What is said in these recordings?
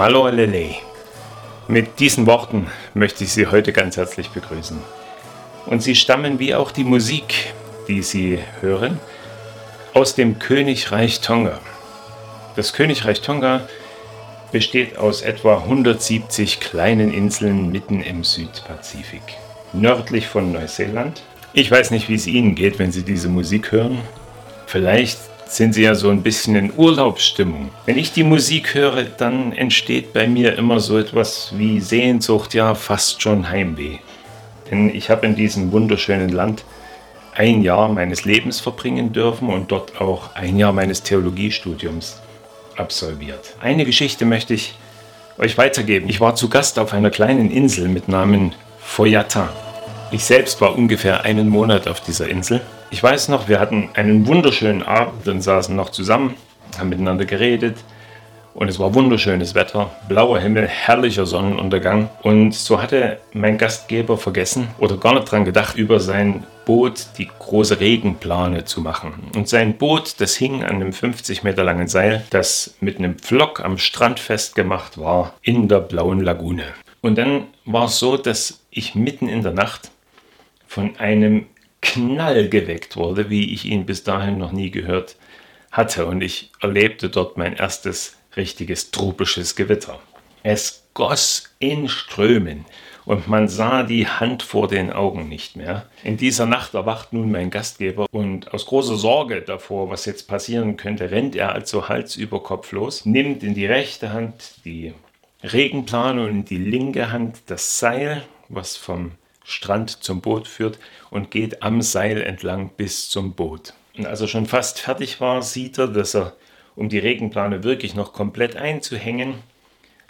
Malolele. Mit diesen Worten möchte ich Sie heute ganz herzlich begrüßen. Und sie stammen wie auch die Musik, die Sie hören, aus dem Königreich Tonga. Das Königreich Tonga besteht aus etwa 170 kleinen Inseln mitten im Südpazifik, nördlich von Neuseeland. Ich weiß nicht, wie es Ihnen geht, wenn Sie diese Musik hören. Vielleicht sind Sie ja so ein bisschen in Urlaubsstimmung. Wenn ich die Musik höre, dann entsteht bei mir immer so etwas wie Sehnsucht, ja fast schon Heimweh. Denn ich habe in diesem wunderschönen Land ein Jahr meines Lebens verbringen dürfen und dort auch ein Jahr meines Theologiestudiums absolviert. Eine Geschichte möchte ich euch weitergeben. Ich war zu Gast auf einer kleinen Insel mit Namen Foyata. Ich selbst war ungefähr einen Monat auf dieser Insel. Ich weiß noch, wir hatten einen wunderschönen Abend und saßen noch zusammen, haben miteinander geredet und es war wunderschönes Wetter, blauer Himmel, herrlicher Sonnenuntergang. Und so hatte mein Gastgeber vergessen oder gar nicht dran gedacht, über sein Boot die große Regenplane zu machen. Und sein Boot, das hing an einem 50 Meter langen Seil, das mit einem Pflock am Strand festgemacht war, in der blauen Lagune. Und dann war es so, dass ich mitten in der Nacht von einem Knall geweckt wurde, wie ich ihn bis dahin noch nie gehört hatte. Und ich erlebte dort mein erstes richtiges tropisches Gewitter. Es goss in Strömen und man sah die Hand vor den Augen nicht mehr. In dieser Nacht erwacht nun mein Gastgeber und aus großer Sorge davor, was jetzt passieren könnte, rennt er also Hals über Kopf los, nimmt in die rechte Hand die Regenplane und in die linke Hand das Seil, was vom Strand zum Boot führt und geht am Seil entlang bis zum Boot. Und als er schon fast fertig war, sieht er, dass er um die Regenplane wirklich noch komplett einzuhängen,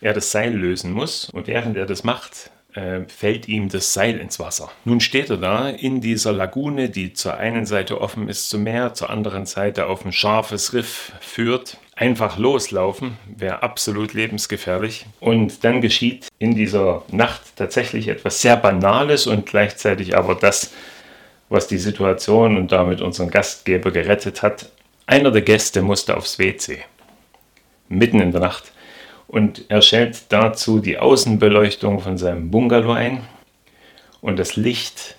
er das Seil lösen muss. Und während er das macht, äh, fällt ihm das Seil ins Wasser. Nun steht er da in dieser Lagune, die zur einen Seite offen ist zum Meer, zur anderen Seite auf ein scharfes Riff führt. Einfach loslaufen wäre absolut lebensgefährlich. Und dann geschieht in dieser Nacht tatsächlich etwas sehr Banales und gleichzeitig aber das, was die Situation und damit unseren Gastgeber gerettet hat. Einer der Gäste musste aufs WC. Mitten in der Nacht. Und er stellt dazu die Außenbeleuchtung von seinem Bungalow ein. Und das Licht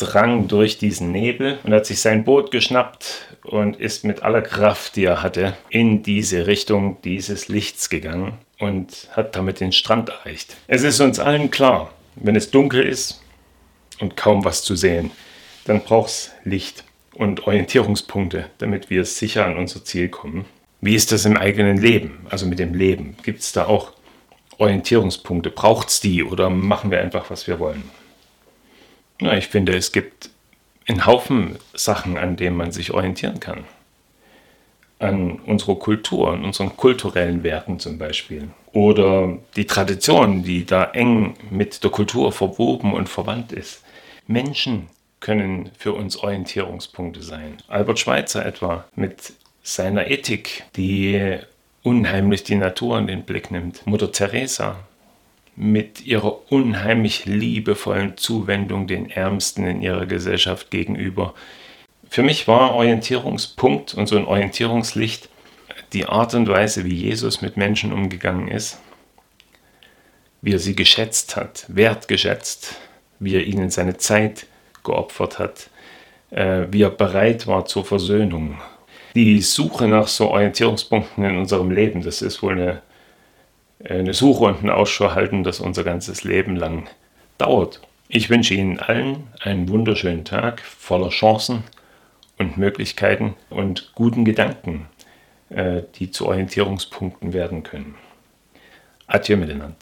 drang durch diesen Nebel und hat sich sein Boot geschnappt und ist mit aller Kraft, die er hatte, in diese Richtung dieses Lichts gegangen und hat damit den Strand erreicht. Es ist uns allen klar, wenn es dunkel ist und kaum was zu sehen, dann braucht es Licht und Orientierungspunkte, damit wir sicher an unser Ziel kommen. Wie ist das im eigenen Leben, also mit dem Leben? Gibt es da auch Orientierungspunkte? Braucht es die oder machen wir einfach, was wir wollen? Na, ich finde, es gibt einen Haufen Sachen, an denen man sich orientieren kann. An unserer Kultur, an unseren kulturellen Werten zum Beispiel. Oder die Tradition, die da eng mit der Kultur verwoben und verwandt ist. Menschen können für uns Orientierungspunkte sein. Albert Schweitzer etwa mit seiner Ethik, die unheimlich die Natur in den Blick nimmt. Mutter Teresa mit ihrer unheimlich liebevollen Zuwendung den Ärmsten in ihrer Gesellschaft gegenüber. Für mich war Orientierungspunkt und so ein Orientierungslicht die Art und Weise, wie Jesus mit Menschen umgegangen ist, wie er sie geschätzt hat, wertgeschätzt, wie er ihnen seine Zeit geopfert hat, äh, wie er bereit war zur Versöhnung. Die Suche nach so Orientierungspunkten in unserem Leben, das ist wohl eine, eine Suche und ein Ausschau halten, das unser ganzes Leben lang dauert. Ich wünsche Ihnen allen einen wunderschönen Tag voller Chancen und Möglichkeiten und guten Gedanken, äh, die zu Orientierungspunkten werden können. Adieu miteinander.